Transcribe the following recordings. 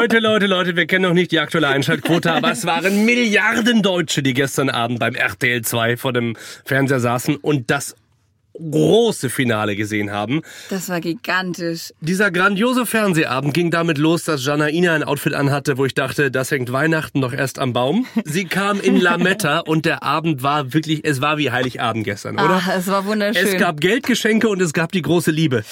Leute, Leute, Leute, wir kennen noch nicht die aktuelle Einschaltquote, aber es waren Milliarden Deutsche, die gestern Abend beim RTL 2 vor dem Fernseher saßen und das große Finale gesehen haben. Das war gigantisch. Dieser grandiose Fernsehabend ging damit los, dass Janaina ein Outfit anhatte, wo ich dachte, das hängt Weihnachten noch erst am Baum. Sie kam in Lametta und der Abend war wirklich, es war wie Heiligabend gestern, oder? Ach, es war wunderschön. Es gab Geldgeschenke und es gab die große Liebe.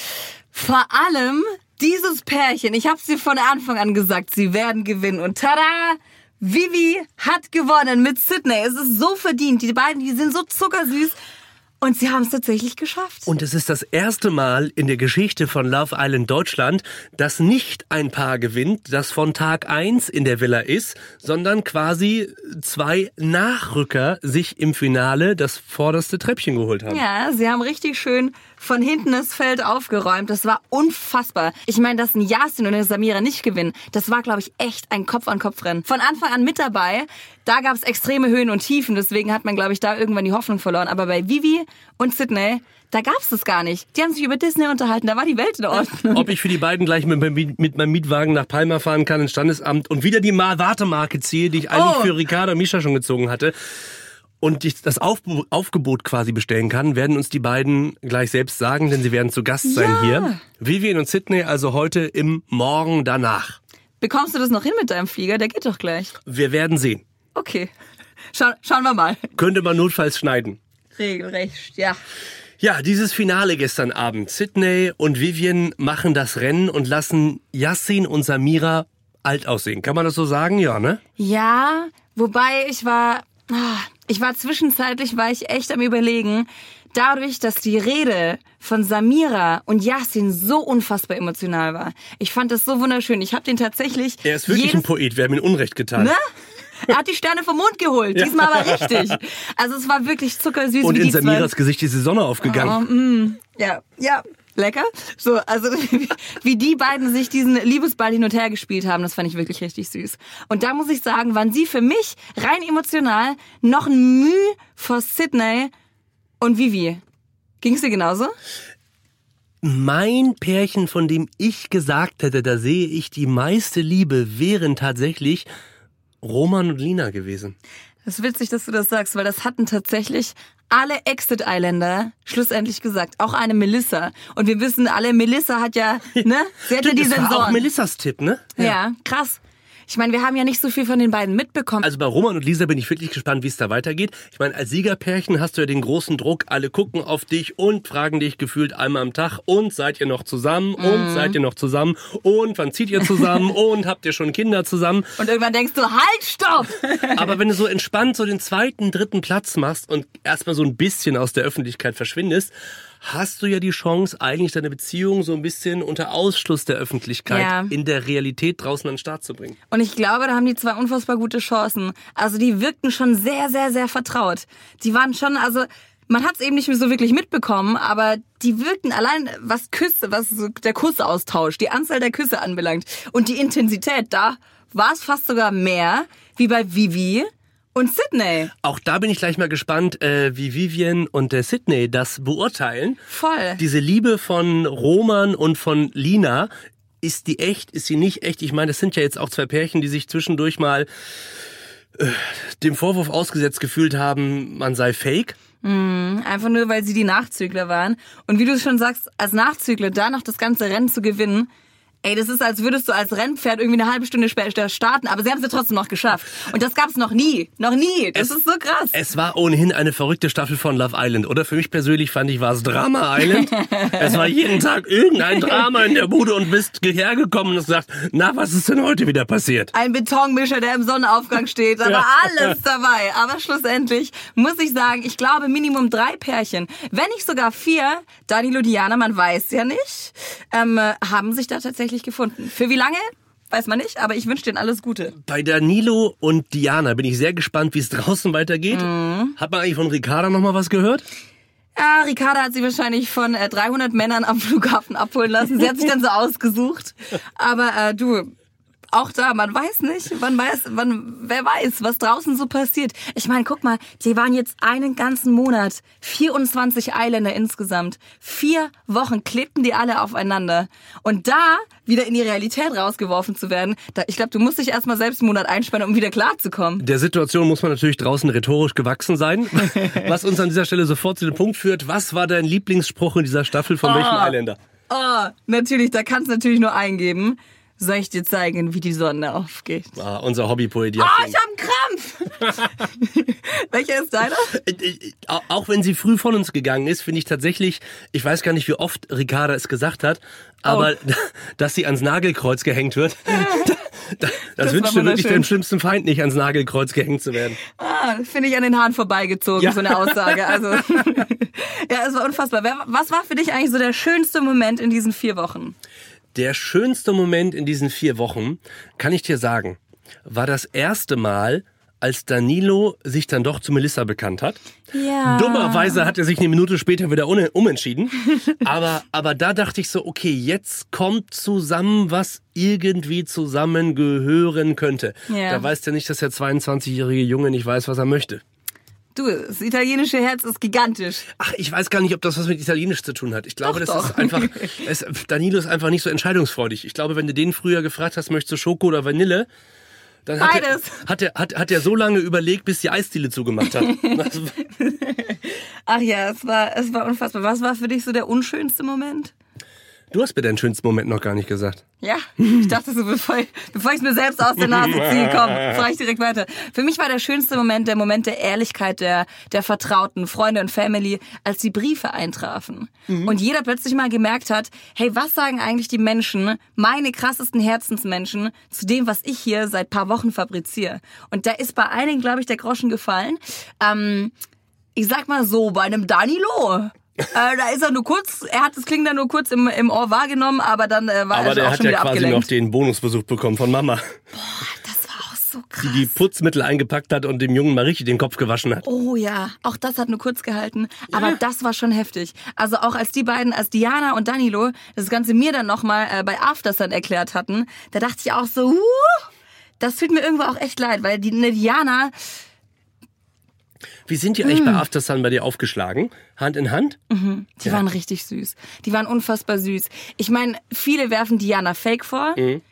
Vor allem dieses Pärchen, ich habe sie von Anfang an gesagt, sie werden gewinnen. Und tada! Vivi hat gewonnen mit Sydney. Es ist so verdient. Die beiden, die sind so zuckersüß. Und sie haben es tatsächlich geschafft. Und es ist das erste Mal in der Geschichte von Love Island Deutschland, dass nicht ein Paar gewinnt, das von Tag eins in der Villa ist, sondern quasi zwei Nachrücker sich im Finale das vorderste Treppchen geholt haben. Ja, sie haben richtig schön von hinten das Feld aufgeräumt. Das war unfassbar. Ich meine, dass ein Yasin und eine Samira nicht gewinnen, das war, glaube ich, echt ein Kopf-an-Kopf-Rennen. Von Anfang an mit dabei. Da gab es extreme Höhen und Tiefen. Deswegen hat man, glaube ich, da irgendwann die Hoffnung verloren. Aber bei Vivi und Sydney, da gab es das gar nicht. Die haben sich über Disney unterhalten. Da war die Welt in Ordnung. Ob ich für die beiden gleich mit, mit, mit meinem Mietwagen nach Palma fahren kann ins Standesamt und wieder die Wartemarke ziehe, die ich eigentlich Oh. für Ricardo und Misha schon gezogen hatte. Und ich das Auf Aufgebot quasi bestellen kann, werden uns die beiden gleich selbst sagen, denn sie werden zu Gast sein Ja. hier. Vivian und Sydney also heute im Morgen danach. Bekommst du das noch hin mit deinem Flieger? Der geht doch gleich. Wir werden sehen. Okay. Schau, schauen wir mal. Könnte man notfalls schneiden. Regelrecht, ja. Ja, dieses Finale gestern Abend. Sydney und Vivian machen das Rennen und lassen Yassin und Samira alt aussehen. Kann man das so sagen? Ja, ne? Ja, wobei ich war, ich war zwischenzeitlich, war ich echt am überlegen, dadurch, dass die Rede von Samira und Yasin so unfassbar emotional war. Ich fand das so wunderschön. Ich habe den tatsächlich. Er ist wirklich ein Poet. Wir haben ihm Unrecht getan. ne? Er hat die Sterne vom Mond geholt. Diesmal aber richtig. Also es war wirklich zuckersüß Und in. Samiras Gesicht ist die Sonne aufgegangen. Ja, ja, lecker. So, also wie- die beiden sich diesen Liebesball hin und her gespielt haben, das fand ich wirklich richtig süß. Und da muss ich sagen, waren sie für mich rein emotional noch ein Mühe vor Sydney und Vivi. Ging's dir genauso? Mein Pärchen, von dem ich gesagt hätte, da sehe ich die meiste Liebe, wären tatsächlich Roman und Lina gewesen. Das ist witzig, dass du das sagst, weil das hatten tatsächlich alle Exit Islander schlussendlich gesagt. Auch eine Melissa. Und wir wissen alle, Melissa hat ja, ne? Sie hat ja die das war auch Sensoren. Melissas Tipp, ne? Ja, krass. Ich meine, wir haben ja nicht so viel von den beiden mitbekommen. Also bei Roman und Lisa bin ich wirklich gespannt, wie es da weitergeht. Ich meine, als Siegerpärchen hast du ja den großen Druck, alle gucken auf dich und fragen dich gefühlt einmal am Tag und seid ihr noch zusammen und seid ihr noch zusammen und wann zieht ihr zusammen und habt ihr schon Kinder zusammen? Und irgendwann denkst du, halt, stopp! Aber wenn du so entspannt so den zweiten, dritten Platz machst und erstmal so ein bisschen aus der Öffentlichkeit verschwindest, hast du ja die Chance, eigentlich deine Beziehung so ein bisschen unter Ausschluss der Öffentlichkeit Ja. in der Realität draußen an den Start zu bringen. Und ich glaube, da haben die zwei unfassbar gute Chancen. Also die wirkten schon sehr, sehr, sehr vertraut. Die waren schon, also man hat es eben nicht mehr so wirklich mitbekommen, aber die wirkten allein, was Küsse, was der Kussaustausch, die Anzahl der Küsse anbelangt und die Intensität, da war es fast sogar mehr wie bei Vivi und Sydney. Auch da bin ich gleich mal gespannt, äh, wie Vivian und der Sydney das beurteilen. Voll. Diese Liebe von Roman und von Lina, ist die echt, ist sie nicht echt? Ich meine, das sind ja jetzt auch zwei Pärchen, die sich zwischendurch mal äh, dem Vorwurf ausgesetzt gefühlt haben, man sei fake. Einfach nur, weil sie die Nachzügler waren. Und wie du schon sagst, als Nachzügler da noch das ganze Rennen zu gewinnen, ey, das ist, als würdest du als Rennpferd irgendwie eine halbe Stunde später starten, aber sie haben es ja trotzdem noch geschafft. Und das gab's noch nie. Noch nie. Das Es- ist so krass. Es war ohnehin eine verrückte Staffel von Love Island, oder? Für mich persönlich fand ich, war es Drama Island. es war jeden Tag irgendein Drama in der Bude und bist hergekommen und hast gesagt, na, was ist denn heute wieder passiert? Ein Betonmischer, der im Sonnenaufgang steht. Da war alles dabei. Aber schlussendlich muss ich sagen, ich glaube Minimum drei Pärchen, wenn nicht sogar vier, Danilo Diana, man weiß ja nicht, ähm, äh, haben sich da tatsächlich gefunden. Für wie lange? Weiß man nicht, aber ich wünsche denen alles Gute. Bei Danilo und Diana bin ich sehr gespannt, wie es draußen weitergeht. Hat man eigentlich von Ricarda noch mal was gehört? Ja, Ricarda hat sie wahrscheinlich von äh, 300 Männern am Flughafen abholen lassen. Sie hat sich dann so ausgesucht. Aber äh, du, auch da, man weiß nicht, man weiß, man, wer weiß, was draußen so passiert. Ich meine, guck mal, die waren jetzt einen ganzen Monat, 24 Eiländer insgesamt. Vier Wochen klebten die alle aufeinander. Und da wieder in die Realität rausgeworfen zu werden, da, ich glaube, du musst dich erstmal selbst einen Monat einspannen, um wieder klarzukommen. Der Situation muss man natürlich draußen rhetorisch gewachsen sein. was uns an dieser Stelle sofort zu dem Punkt führt, was war dein Lieblingsspruch in dieser Staffel von Oh. welchem Eiländer? Oh, natürlich, da kannst du natürlich nur eingeben. Soll ich dir zeigen, wie die Sonne aufgeht? Ah, unser Hobbypoet. Oh, ich hab einen Krampf! Welcher ist deiner? Äh, äh, Auch wenn sie früh von uns gegangen ist, finde ich tatsächlich, ich weiß gar nicht, wie oft Ricarda es gesagt hat, aber Oh. dass sie ans Nagelkreuz gehängt wird, das, das wünscht du wirklich deinem schlimmsten Feind nicht, ans Nagelkreuz gehängt zu werden. Ah, finde ich an den Haaren vorbeigezogen, Ja. so eine Aussage. Also, ja, es war unfassbar. Was war für dich eigentlich so der schönste Moment in diesen vier Wochen? Der schönste Moment in diesen vier Wochen, kann ich dir sagen, war das erste Mal, als Danilo sich dann doch zu Melissa bekannt hat. Ja. Dummerweise hat er sich eine Minute später wieder umentschieden. aber, aber da dachte ich so, okay, jetzt kommt zusammen, was irgendwie zusammengehören könnte. Ja. Da weiß ja nicht, dass der 22-jährige Junge nicht weiß, was er möchte. Du, das italienische Herz ist gigantisch. Ach, ich weiß gar nicht, ob das was mit Italienisch zu tun hat. Ich glaube, Doch, das doch. ist einfach. Es, Danilo ist einfach nicht so entscheidungsfreudig. Ich glaube, wenn du den früher gefragt hast, möchtest du Schoko oder Vanille, dann hat er, Beides. hat, er, hat, hat er so lange überlegt, bis die Eisdiele zugemacht hat. Ach ja, es war, es war unfassbar. Was war für dich so der unschönste Moment? Du hast mir deinen schönsten Moment noch gar nicht gesagt. Ja, ich dachte so, bevor ich, bevor ich mir selbst aus der Nase ziehe, komm, frage ich direkt weiter. Für mich war der schönste Moment der Moment der Ehrlichkeit der, der Vertrauten, Freunde und Family, als die Briefe eintrafen. Und jeder plötzlich mal gemerkt hat, hey, was sagen eigentlich die Menschen, meine krassesten Herzensmenschen, zu dem, was ich hier seit paar Wochen fabriziere. Und da ist bei einigen, glaube ich, der Groschen gefallen. Ähm, ich sag mal so, bei einem Danilo. Äh, da ist er nur kurz, er hat das Kling dann nur kurz im, im Ohr wahrgenommen, aber dann äh, war Aber er der auch hat schon ja wieder quasi abgelenkt. noch den Bonusbesuch bekommen von Mama, Das war auch so krass. die die Putzmittel eingepackt hat und dem Jungen mal richtig den Kopf gewaschen hat. Oh ja, auch das hat nur kurz gehalten, aber das war schon heftig. Also auch als die beiden, als Diana und Danilo das Ganze mir dann nochmal äh, bei Aftersun erklärt hatten, da dachte ich auch so, huh, das tut mir irgendwo auch echt leid, weil die eine Diana, Wie sind die eigentlich Hm. bei Aftersun bei dir aufgeschlagen? Hand in Hand? die waren richtig süß. Die waren unfassbar süß. Ich meine, viele werfen Diana Fake vor. Mhm.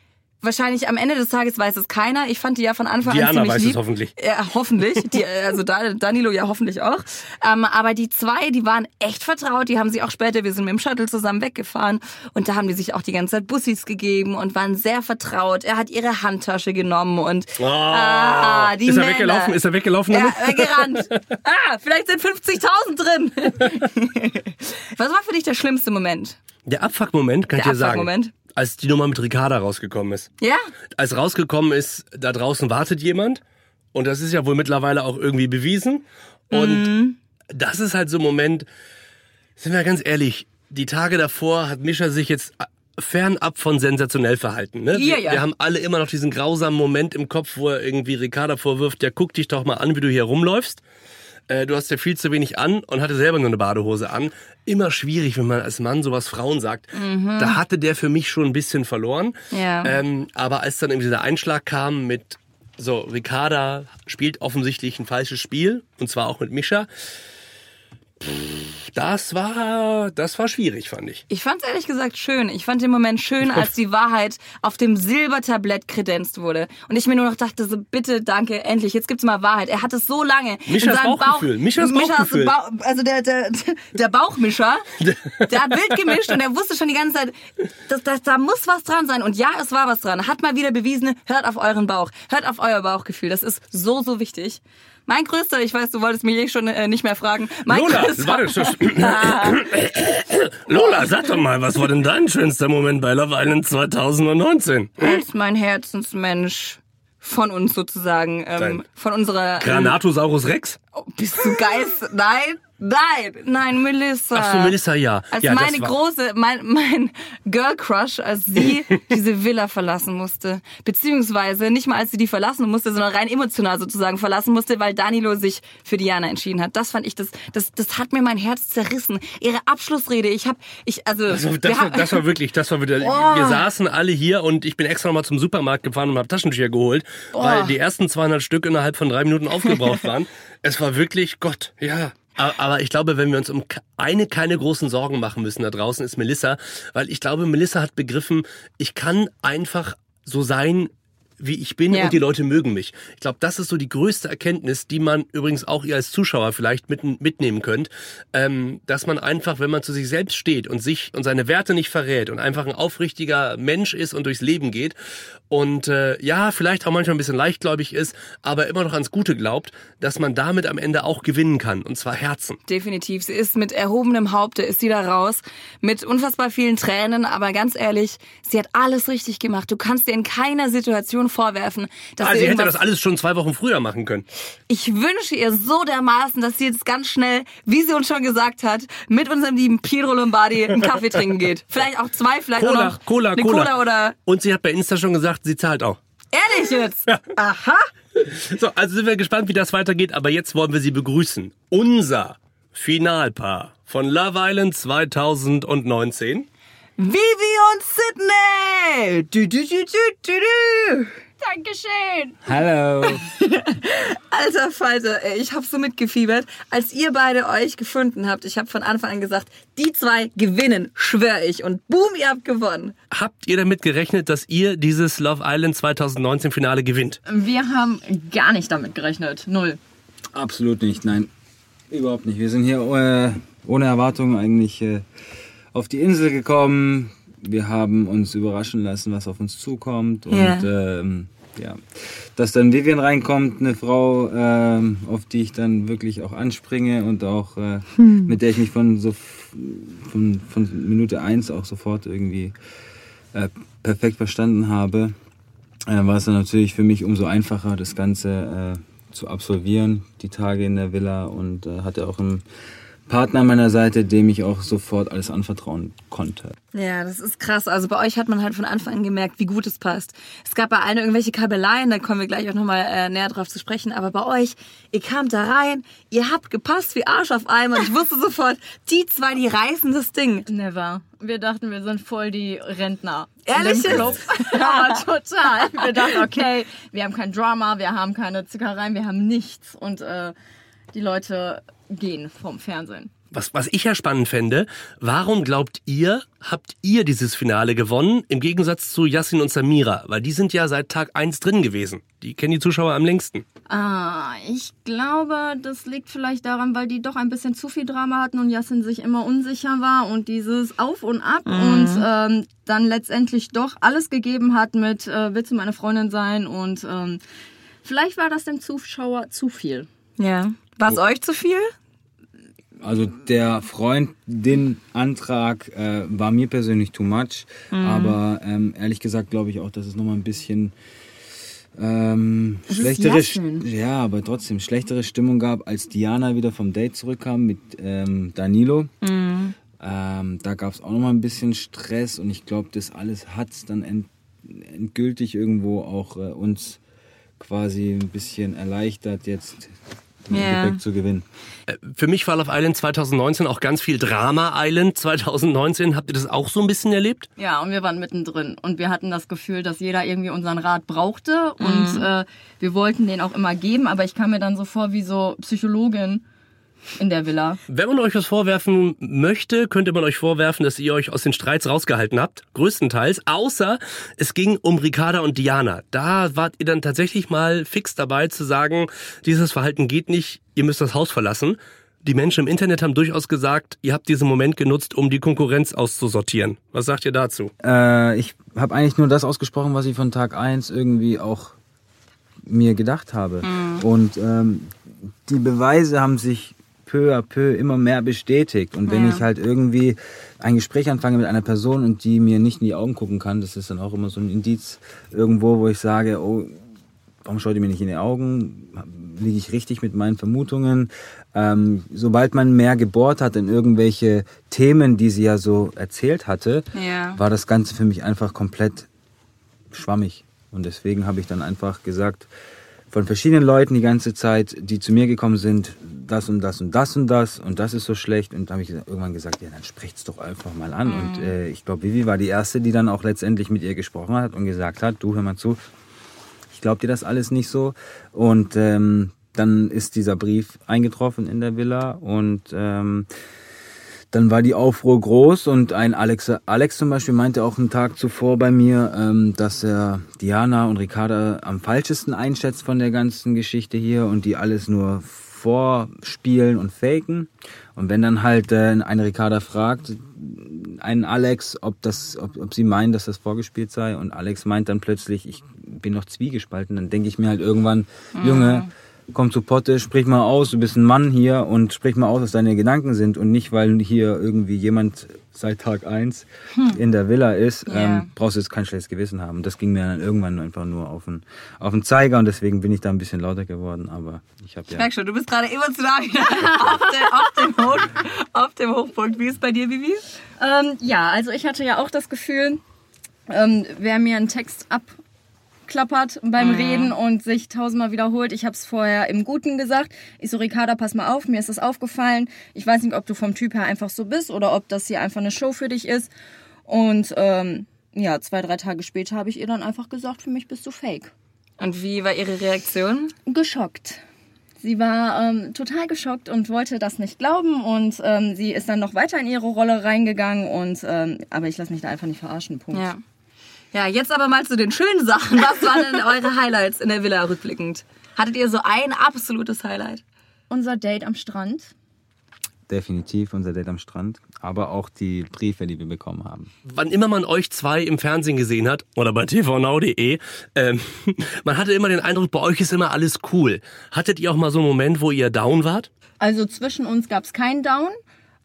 Wahrscheinlich am Ende des Tages weiß es keiner. Ich fand die ja von Anfang an Diana ziemlich weiß es lieb. hoffentlich. Ja, hoffentlich. Die, also Da- Danilo ja hoffentlich auch. Ähm, aber die zwei, die waren echt vertraut. Die haben sich auch später, wir sind mit dem Shuttle zusammen weggefahren und da haben die sich auch die ganze Zeit Bussis gegeben und waren sehr vertraut. Er hat ihre Handtasche genommen und ah, die ist er Männer. weggelaufen? Ist er weggelaufen? Ja, weggerannt. Ah, vielleicht sind 50.000 drin. Was war für dich der schlimmste Moment? Der Abfuck-Moment, kann Der ich dir sagen. Als die Nummer mit Ricarda rausgekommen ist. Ja? Als rausgekommen ist, da draußen wartet jemand. Und das ist ja wohl mittlerweile auch irgendwie bewiesen. Und Mhm. das ist halt so ein Moment, sind wir ganz ehrlich, die Tage davor hat Mischa sich jetzt fernab von sensationell verhalten. Ne? Ja, wir, ja. wir haben alle immer noch diesen grausamen Moment im Kopf, wo er irgendwie Ricarda vorwirft, ja guck dich doch mal an, wie du hier rumläufst. Äh, Du hast ja viel zu wenig an und hatte selber nur eine Badehose an. Immer schwierig, wenn man als Mann sowas Frauen sagt. Da hatte der für mich schon ein bisschen verloren. Mhm. Ja. Ähm, aber als dann irgendwie dieser Einschlag kam mit, so, Ricarda spielt offensichtlich ein falsches Spiel, und zwar auch mit Mischa. Das war, das war schwierig, fand ich. Ich fand es ehrlich gesagt schön. Ich fand den Moment schön, als die Wahrheit auf dem Silbertablett kredenzt wurde. Und ich mir nur noch dachte, so bitte, danke, endlich, jetzt gibt's mal Wahrheit. Er hat es so lange Mischas in seinem Bauchgefühl, Bauch. Mischas Bauchgefühl. Bau, also der, der, der Bauchmischer, der hat wild gemischt und er wusste schon die ganze Zeit, dass, dass, da muss was dran sein. Und ja, es war was dran. Hat mal wieder bewiesen, hört auf euren Bauch. Hört auf euer Bauchgefühl. Das ist so, so wichtig. Mein größter, ich weiß, du wolltest mich eh schon äh, nicht mehr fragen. Mein Lola, größter, warte, Lola, sag doch mal, was war denn dein schönster Moment bei Love Island 2019? als mein Herzensmensch von uns sozusagen, ähm, von unserer... Granatosaurus Rex? Oh, bist du Geist? Nein, Nein, nein, Melissa. Ach so, Melissa, ja. Als ja, meine war- große, mein, mein Girl Crush, als sie diese Villa verlassen musste. Beziehungsweise nicht mal als sie die verlassen musste, sondern rein emotional sozusagen verlassen musste, weil Danilo sich für Diana entschieden hat. Das fand ich, das, das, das hat mir mein Herz zerrissen. Ihre Abschlussrede, ich hab, ich, also, Also wir das, war, haben- das war wirklich, das war wieder. Oh. Wir saßen alle hier und ich bin extra nochmal zum Supermarkt gefahren und habe Taschentücher geholt, weil die ersten 200 Stück innerhalb von drei Minuten aufgebraucht waren. es war wirklich Gott, ja. Aber ich glaube, wenn wir uns um eine keine großen Sorgen machen müssen da draußen, ist Melissa, weil ich glaube, Melissa hat begriffen, ich kann einfach so sein, wie ich bin Ja. und die Leute mögen mich. Ich glaube, das ist so die größte Erkenntnis, die man übrigens auch ihr als Zuschauer vielleicht mit, mitnehmen könnt, ähm, dass man einfach, wenn man zu sich selbst steht und sich und seine Werte nicht verrät und einfach ein aufrichtiger Mensch ist und durchs Leben geht und äh, ja, vielleicht auch manchmal ein bisschen leichtgläubig ist, aber immer noch ans Gute glaubt, dass man damit am Ende auch gewinnen kann und zwar Herzen. Definitiv. Sie ist mit erhobenem Haupte, ist sie da raus, mit unfassbar vielen Tränen, aber ganz ehrlich, sie hat alles richtig gemacht. Du kannst dir in keiner Situation vorwerfen, dass Ah, sie sie hätte das alles schon zwei Wochen früher machen können. Ich wünsche ihr so dermaßen, dass sie jetzt ganz schnell, wie sie uns schon gesagt hat, mit unserem lieben Pietro Lombardi einen Kaffee trinken geht. Vielleicht auch zwei, vielleicht auch Cola, noch Cola, eine Cola. Cola oder Und sie hat bei Insta schon gesagt, sie zahlt auch. ehrlich jetzt. Aha. So, also sind wir gespannt, wie das weitergeht, aber jetzt wollen wir sie begrüßen. Unser Finalpaar von Love Island 2019. Vivi und Sydney. Du, du, du, du, du, du. Dankeschön. Hallo. Alter Falter, ey, ich hab so mitgefiebert. Als ihr beide euch gefunden habt, ich habe von Anfang an gesagt, die zwei gewinnen, schwör ich. Und boom, ihr habt gewonnen. Habt ihr damit gerechnet, dass ihr dieses Love Island 2019 Finale gewinnt? Wir haben gar nicht damit gerechnet. Null. Absolut nicht, nein. Überhaupt nicht. Wir sind hier äh, ohne Erwartung eigentlich äh, auf die Insel gekommen. Wir haben uns überraschen lassen, was auf uns zukommt. Und Ja. ähm, ja, dass dann Vivian reinkommt, eine Frau, ähm, auf die ich dann wirklich auch anspringe und auch äh, mit der ich mich von so von, von Minute eins auch sofort irgendwie äh, perfekt verstanden habe, äh, war es dann natürlich für mich umso einfacher, das Ganze äh, zu absolvieren, die Tage in der Villa und äh, hatte auch einen Partner an meiner Seite, dem ich auch sofort alles anvertrauen konnte. Ja, das ist krass. Also bei euch hat man halt von Anfang an gemerkt, wie gut es passt. Es gab bei allen irgendwelche Kabeleien, da kommen wir gleich auch nochmal äh, näher drauf zu sprechen. Aber bei euch, ihr kamt da rein, ihr habt gepasst wie Arsch auf Eimer. Und ich wusste sofort, die zwei, die reißen das Ding. Never. Wir dachten, wir sind voll die Rentner. Ehrlich Club. ja, total. Wir dachten, okay, wir haben kein Drama, wir haben keine Zickereien, wir haben nichts. Und äh, die Leute gehen vom Fernsehen. Was, was ich ja spannend fände, warum glaubt ihr, habt ihr dieses Finale gewonnen, im Gegensatz zu Yassin und Samira? Weil die sind ja seit Tag eins drin gewesen. Die kennen die Zuschauer am längsten. Ah, ich glaube, das liegt vielleicht daran, weil die doch ein bisschen zu viel Drama hatten und Yassin sich immer unsicher war und dieses Auf und Ab und ähm, dann letztendlich doch alles gegeben hat mit äh, Willst du meine Freundin sein und ähm, vielleicht war das dem Zuschauer zu viel. Ja. War es euch zu viel? Also der Freundin-Antrag äh, war mir persönlich too much, aber ähm, ehrlich gesagt glaube ich auch, dass es nochmal ein bisschen ähm, schlechtere, Yasmin. ja, aber trotzdem schlechtere Stimmung gab, als Diana wieder vom Date zurückkam mit ähm, Danilo. Ähm, da gab es auch nochmal ein bisschen Stress und ich glaube, das alles hat es dann end, endgültig irgendwo auch äh, uns quasi ein bisschen erleichtert, jetzt im Ja. Endeffekt zu gewinnen. Für mich war Love Island 2019 auch ganz viel Drama Island 2019. Habt ihr das auch so ein bisschen erlebt? Ja, und wir waren mittendrin und wir hatten das Gefühl, dass jeder irgendwie unseren Rat brauchte und äh, wir wollten den auch immer geben, aber ich kam mir dann so vor wie so Psychologin in der Villa. Wenn man euch was vorwerfen möchte, könnte man euch vorwerfen, dass ihr euch aus den Streits rausgehalten habt. Größtenteils. Außer es ging um Ricarda und Diana. Da wart ihr dann tatsächlich mal fix dabei zu sagen, dieses Verhalten geht nicht, ihr müsst das Haus verlassen. Die Menschen im Internet haben durchaus gesagt, ihr habt diesen Moment genutzt, um die Konkurrenz auszusortieren. Was sagt ihr dazu? Äh, ich habe eigentlich nur das ausgesprochen, was ich von Tag 1 irgendwie auch mir gedacht habe. Und ähm, die Beweise haben sich peu à peu immer mehr bestätigt. Und wenn Ja. ich halt irgendwie ein Gespräch anfange mit einer Person und die mir nicht in die Augen gucken kann, das ist dann auch immer so ein Indiz irgendwo, wo ich sage, oh, warum schaut ihr mir nicht in die Augen? Liege ich richtig mit meinen Vermutungen? Ähm, sobald man mehr gebohrt hat in irgendwelche Themen, die sie ja so erzählt hatte, Ja. war das Ganze für mich einfach komplett schwammig. Und deswegen habe ich dann einfach gesagt, von verschiedenen Leuten die ganze Zeit, die zu mir gekommen sind, das und das und das und das und das ist so schlecht. Und dann habe ich irgendwann gesagt, ja, dann sprecht's doch einfach mal an. Und äh, ich glaube, Vivi war die Erste, die dann auch letztendlich mit ihr gesprochen hat und gesagt hat, du hör mal zu, ich glaube dir das alles nicht so. Und ähm, dann ist dieser Brief eingetroffen in der Villa und ähm, dann war die Aufruhr groß und ein Alex, Alex zum Beispiel meinte auch einen Tag zuvor bei mir, ähm, dass er Diana und Ricarda am falschesten einschätzt von der ganzen Geschichte hier und die alles nur vorspielen und faken. Und wenn dann halt äh, eine Ricarda fragt, einen Alex, ob das, ob, ob sie meinen, dass das vorgespielt sei, und Alex meint dann plötzlich, ich bin noch zwiegespalten, dann denke ich mir halt irgendwann, Junge, komm zu Potte, sprich mal aus, du bist ein Mann hier und sprich mal aus, was deine Gedanken sind und nicht, weil hier irgendwie jemand seit Tag eins in der Villa ist, Ja. ähm, brauchst du jetzt kein schlechtes Gewissen haben. Das ging mir dann irgendwann einfach nur auf den, auf den Zeiger und deswegen bin ich da ein bisschen lauter geworden, aber ich habe Ich ja... merke schon, du bist gerade emotional auf, der, auf, dem Hoch, auf dem Hochpunkt. Wie ist bei dir, Vivi? Ähm, ja, also ich hatte ja auch das Gefühl, ähm, wer mir einen Text abklappert beim Reden und sich tausendmal wiederholt. Ich habe es vorher im Guten gesagt. Ich so, Ricarda, pass mal auf, mir ist das aufgefallen. Ich weiß nicht, ob du vom Typ her einfach so bist oder ob das hier einfach eine Show für dich ist. Und ähm, ja, zwei, drei Tage später habe ich ihr dann einfach gesagt, für mich bist du fake. Und wie war ihre Reaktion? geschockt. Sie war ähm, total geschockt und wollte das nicht glauben und ähm, sie ist dann noch weiter in ihre Rolle reingegangen und ähm, aber ich lasse mich da einfach nicht verarschen. Punkt. Ja. Ja, jetzt aber mal zu den schönen Sachen. Was waren denn eure Highlights in der Villa rückblickend? Hattet ihr so ein absolutes Highlight? Unser Date am Strand. Definitiv unser Date am Strand, aber auch die Briefe, die wir bekommen haben. Wann immer man euch zwei im Fernsehen gesehen hat oder bei tvnow.de, ähm, man hatte immer den Eindruck, bei euch ist immer alles cool. Hattet ihr auch mal so einen Moment, wo ihr down wart? Also zwischen uns gab es keinen Down.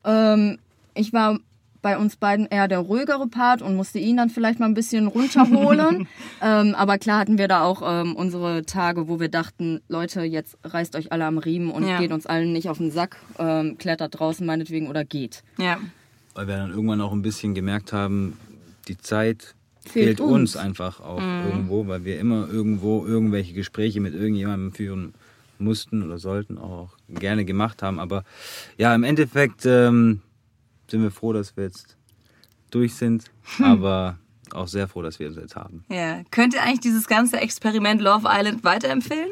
Ähm, ich war bei uns beiden eher der ruhigere Part und musste ihn dann vielleicht mal ein bisschen runterholen. ähm, aber klar hatten wir da auch ähm, unsere Tage, wo wir dachten, Leute, jetzt reißt euch alle am Riemen und Ja. geht uns allen nicht auf den Sack, ähm, klettert draußen meinetwegen oder geht. Ja. Weil wir dann irgendwann auch ein bisschen gemerkt haben, die Zeit Fehlt fehlt, uns. uns. einfach auch irgendwo, weil wir immer irgendwo irgendwelche Gespräche mit irgendjemandem führen mussten oder sollten, auch gerne gemacht haben. Aber ja, im Endeffekt ähm, sind wir froh, dass wir jetzt durch sind, aber auch sehr froh, dass wir es jetzt haben. ja. Könnt ihr eigentlich dieses ganze Experiment Love Island weiterempfehlen?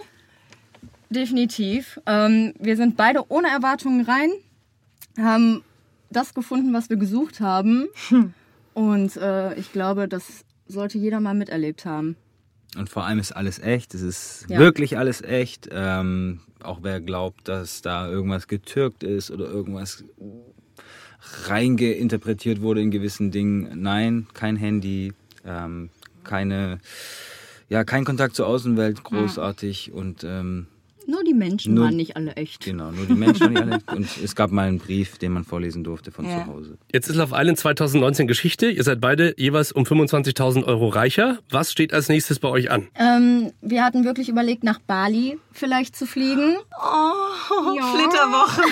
Definitiv. Ähm, wir sind beide ohne Erwartungen rein, haben das gefunden, was wir gesucht haben. Und äh, ich glaube, das sollte jeder mal miterlebt haben. Und vor allem ist alles echt. Es ist Ja. wirklich alles echt. Ähm, auch wer glaubt, dass da irgendwas getürkt ist oder irgendwas reingeinterpretiert wurde in gewissen Dingen. Nein, kein Handy, ähm, keine, ja, kein Kontakt zur Außenwelt großartig und ähm, die Menschen Nur- waren nicht alle echt. genau, nur die Menschen waren nicht alle. Und es gab mal einen Brief, den man vorlesen durfte von Ja. zu Hause. Jetzt ist Love Island 2019 Geschichte. Ihr seid beide jeweils um 25.000 Euro reicher. Was steht als nächstes bei euch an? Ähm, wir hatten wirklich überlegt, nach Bali vielleicht zu fliegen. Oh, Ja. Flitterwochen.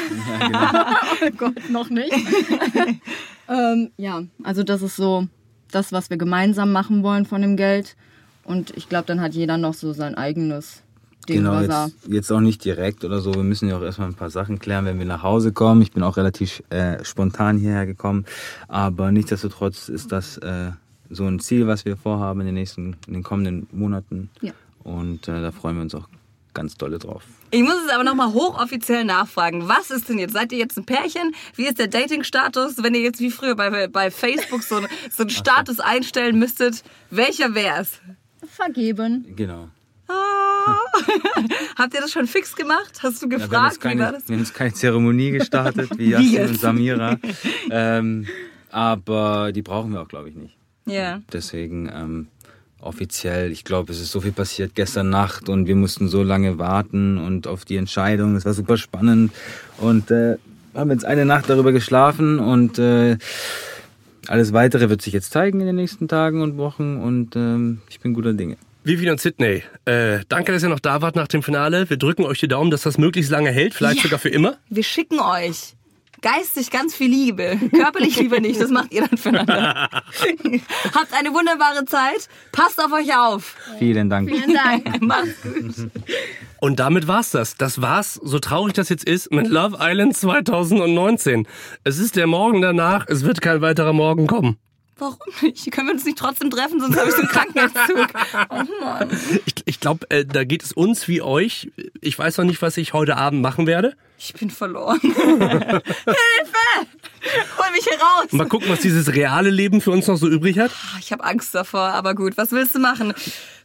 Oh Gott, noch nicht. ähm, ja, also das ist so das, was wir gemeinsam machen wollen von dem Geld. Und ich glaube, dann hat jeder noch so sein eigenes Ding, Genau, jetzt, jetzt auch nicht direkt oder so. Wir müssen ja auch erstmal ein paar Sachen klären, wenn wir nach Hause kommen. Ich bin auch relativ äh, spontan hierher gekommen. Aber nichtsdestotrotz ist das äh, so ein Ziel, was wir vorhaben in den nächsten, in den kommenden Monaten. Ja. Und äh, da freuen wir uns auch ganz dolle drauf. Ich muss es aber nochmal hochoffiziell nachfragen. Was ist denn jetzt? Seid ihr jetzt ein Pärchen? Wie ist der Dating-Status? Wenn ihr jetzt wie früher bei, bei Facebook so, so einen Status einstellen müsstet, welcher wär's? Vergeben. Genau. Ah. Habt ihr das schon fix gemacht? Hast du Ja, wir, haben gefragt, jetzt wie war keine, das? wir haben jetzt keine Zeremonie gestartet, wie Yassin und Samira. ähm, aber die brauchen wir auch, glaube ich, nicht. Ja. Deswegen ähm, offiziell, ich glaube, es ist so viel passiert gestern Nacht und wir mussten so lange warten und auf die Entscheidung. Es war super spannend und äh, haben jetzt eine Nacht darüber geschlafen und äh, alles weitere wird sich jetzt zeigen in den nächsten Tagen und Wochen und ähm, ich bin guter Dinge. Vivian und Sydney, äh, danke, dass ihr noch da wart nach dem Finale. Wir drücken euch die Daumen, dass das möglichst lange hält, vielleicht Ja. sogar für immer. Wir schicken euch geistig ganz viel Liebe. Körperlich lieber nicht, das macht ihr dann füreinander. Habt eine wunderbare Zeit. Passt auf euch auf. Vielen Dank. Vielen Dank. Macht's gut. Und damit war's das. Das war's, so traurig das jetzt ist, mit Love Island 2019. Es ist der Morgen danach, es wird kein weiterer Morgen kommen. Warum nicht? Können wir uns nicht trotzdem treffen, sonst habe ich so einen Krankenhauszug. Oh Mann. Ich, ich glaube, äh, da geht es uns wie euch. Ich weiß noch nicht, was ich heute Abend machen werde. Ich bin verloren. Hilfe! Hol mich hier raus! Mal gucken, was dieses reale Leben für uns noch so übrig hat. Ich habe Angst davor, aber gut, was willst du machen?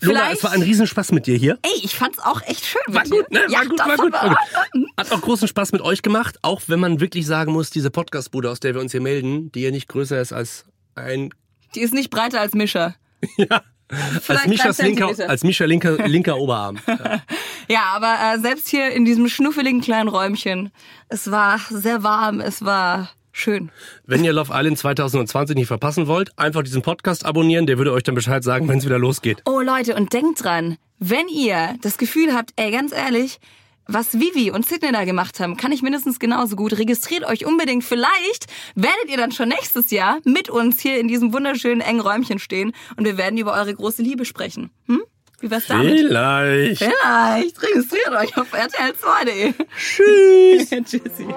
Lola, es war ein Riesenspaß mit dir hier. Ey, ich fand's auch echt schön War gut, ne? Ja, War gut, das war gut, hat- war gut. Hat auch großen Spaß mit euch gemacht, auch wenn man wirklich sagen muss, diese Podcast-Bude, aus der wir uns hier melden, die ja nicht größer ist als ein Die ist nicht breiter als Mischa. als Vielleicht Mischas drei linker, als Mischa linker, linker Oberarm. Ja. Ja, aber äh, selbst hier in diesem schnuffeligen kleinen Räumchen, es war sehr warm, es war schön. Wenn ihr Love Island 2020 nicht verpassen wollt, einfach diesen Podcast abonnieren, der würde euch dann Bescheid sagen, wenn es wieder losgeht. Oh Leute, und denkt dran, wenn ihr das Gefühl habt, ey, ganz ehrlich, was Vivi und Sidney da gemacht haben, kann ich mindestens genauso gut. Registriert euch unbedingt. Vielleicht werdet ihr dann schon nächstes Jahr mit uns hier in diesem wunderschönen engen Räumchen stehen und wir werden über eure große Liebe sprechen. Hm? Wie wär's damit? Vielleicht. Vielleicht. Registriert euch auf RTL2.de. Tschüss. Tschüssi.